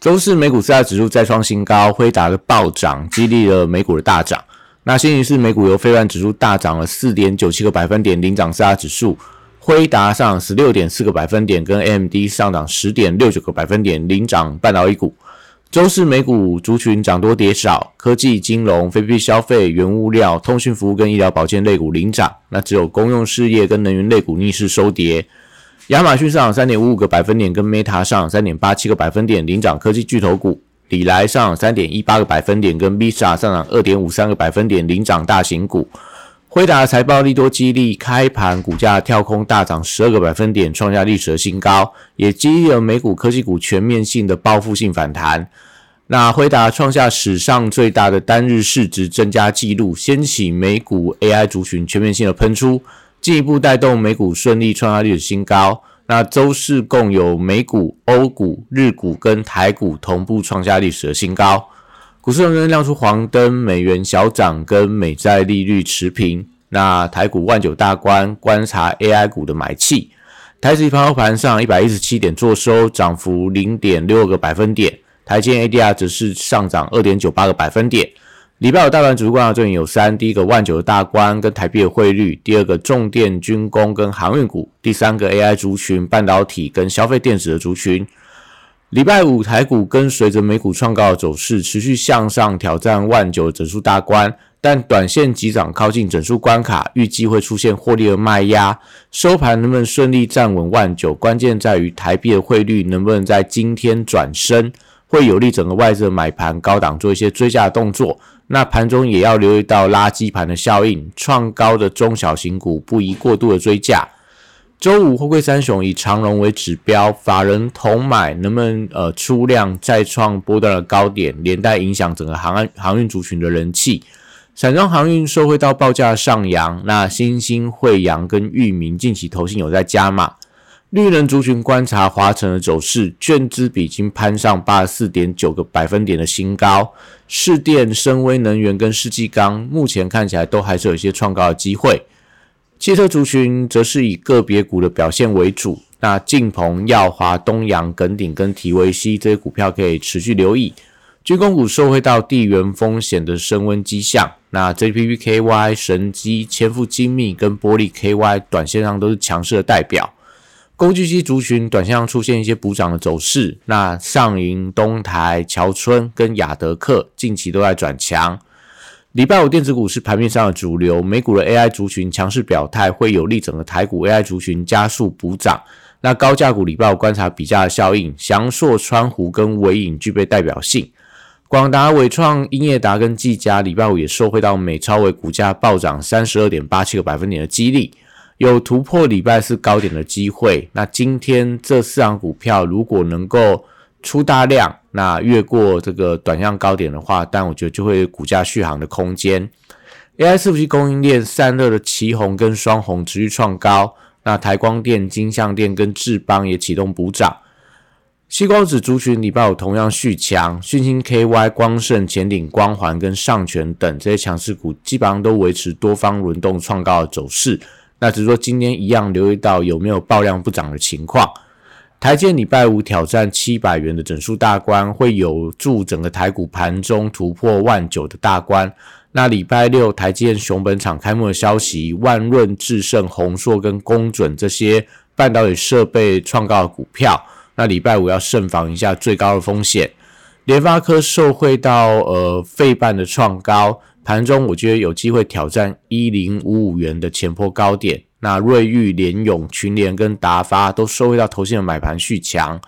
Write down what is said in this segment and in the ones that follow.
周四美股四大指数再创新高，辉达的暴涨激励了美股的大涨。那星期四美股由非万指数大涨了四点九七个百分点，领涨四大指数。辉达上十六点四个百分点，跟 AMD 上涨十点六九个百分点，领涨半导体股。周四美股族群涨多跌少，科技、金融、非必消费、原物料、通讯服务跟医疗保健类股领涨，那只有公用事业跟能源类股逆势收跌。亚马逊上涨三点五五个百分点，跟 Meta 上涨三点八七个百分点，领涨科技巨头股；里来上涨三点一八个百分点，跟 Visa 上涨二点五三个百分点，领涨大型股。辉达财报利多激励，开盘股价跳空大涨十二个百分点，创下历史的新高，也激励了美股科技股全面性的报复性反弹。那辉达创下史上最大的单日市值增加纪录，掀起美股 AI 族群全面性的喷出。进一步带动美股顺利创下历史新高。那周四共有美股、欧股、日股跟台股同步创下历史的新高。股市仍然亮出黄灯，美元小涨跟美债利率持平。那台股万九大关，观察 AI 股的买气。台指盘后盘上一百一十七点做收，涨幅零点六个百分点。台积 ADR 则是上涨二点九八个百分点。礼拜五大盘主观的重点有三：第一个万九的大关跟台币的汇率；第二个重电、军工跟航运股；第三个 AI 族群、半导体跟消费电子的族群。礼拜五台股跟随着美股创高的走势，持续向上挑战万九整数大关，但短线急涨靠近整数关卡，预计会出现获利的卖压。收盘能不能顺利站稳万九，关键在于台币的汇率能不能在今天转升，会有利整个外资的买盘高档做一些追加的动作。那盘中也要留意到垃圾盘的效应，创高的中小型股不宜过度的追价。周五货柜三雄以长荣为指标，法人同买能不能呃出量再创波段的高点，连带影响整个航航运族群的人气。散装航运受惠到报价上扬，那新兴惠阳跟裕民近期投信有在加码。绿能族群观察华晨的走势，券资比已经攀上八十四点九个百分点的新高。市电、深威能源跟世纪钢目前看起来都还是有一些创高的机会。汽车族群则是以个别股的表现为主，那晋鹏、耀华、东阳、耿鼎跟提维西这些股票可以持续留意。军工股受惠到地缘风险的升温迹象，那 JPPKY、神机、千富精密跟玻璃 KY 短线上都是强势的代表。工具机族群短线上出现一些补涨的走势，那上银、东台、桥村跟亚德克近期都在转强。礼拜五电子股是盘面上的主流，美股的 AI 族群强势表态，会有利整个台股 AI 族群加速补涨。那高价股礼拜五观察比价的效应，翔硕、川湖跟伟影具备代表性。广达、伟创、英业达跟技嘉礼拜五也受惠到美超伟股价暴涨三十二点八七个百分点的激励。有突破礼拜四高点的机会。那今天这四档股票如果能够出大量，那越过这个短向高点的话，但我觉得就会股价续航的空间。AI 伺服器供应链散热的旗红跟双红持续创高。那台光电、金相电跟智邦也启动补涨。西光子族群礼拜五同样续强，讯星 KY、光盛、前顶、光环跟上权等这些强势股，基本上都维持多方轮动创高的走势。那只是说今天一样留意到有没有爆量不涨的情况。台积礼拜五挑战七百元的整数大关，会有助整个台股盘中突破万九的大关。那礼拜六台积电熊本厂开幕的消息，万润、智胜、宏硕跟工准这些半导体设备创高的股票，那礼拜五要慎防一下最高的风险。联发科受惠到呃费半的创高。盘中我觉得有机会挑战一零五五元的前坡高点。那瑞昱、联永、群联跟达发都收回到头线的买盘续强。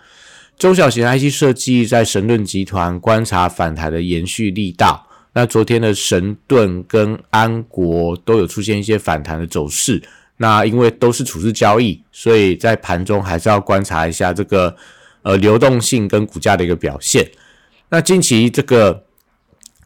中小型 IC 设计在神盾集团观察反弹的延续力道。那昨天的神盾跟安国都有出现一些反弹的走势。那因为都是处置交易，所以在盘中还是要观察一下这个呃流动性跟股价的一个表现。那近期这个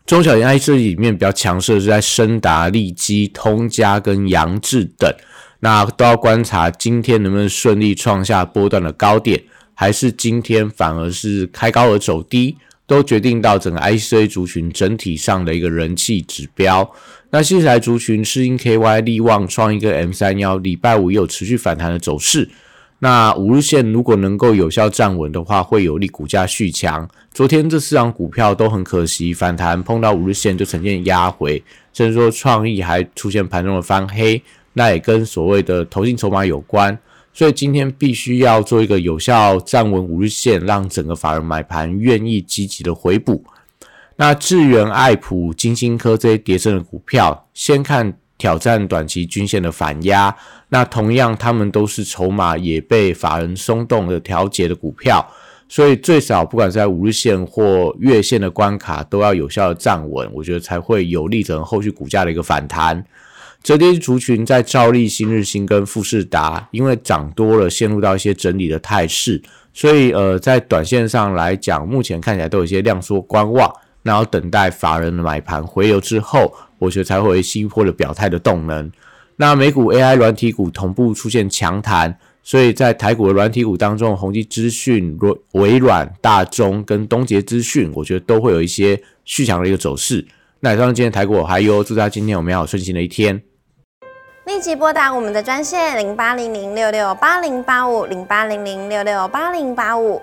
中小型 IC 里面比较强势的是在深达、利基、通家跟扬智等，那都要观察今天能不能顺利创下波段的高点，还是今天反而是开高而走低，都决定到整个 IC 族群整体上的一个人气指标。那新材族群是因 KY 力旺创一个 M 三幺，礼拜五也有持续反弹的走势。那五日线如果能够有效站稳的话，会有利股价续强。昨天这四张股票都很可惜，反弹碰到五日线就呈现压回，甚至说创意还出现盘中的翻黑，那也跟所谓的投进筹码有关。所以今天必须要做一个有效站稳五日线，让整个法人买盘愿意积极的回补。那智源、爱普、金星科这些跌升的股票，先看挑战短期均线的反压。那同样，他们都是筹码也被法人松动的调节的股票，所以最少不管在五日线或月线的关卡，都要有效的站稳，我觉得才会有利整后续股价的一个反弹。折叠族群在兆利、新日新跟富士达，因为涨多了，陷入到一些整理的态势，所以呃，在短线上来讲，目前看起来都有一些量缩观望。然后等待法人的买盘回流之后，我觉得才会有新一波的表态的动能。那美股 AI 软体股同步出现强弹，所以在台股的软体股当中，宏基资讯、微软、大中跟东杰资讯，我觉得都会有一些续强的一个走势。那以上今天台股还有，祝大家今天有美好顺心的一天。立即拨打我们的专线零八零零六六八零八五零八零零六六八零八五。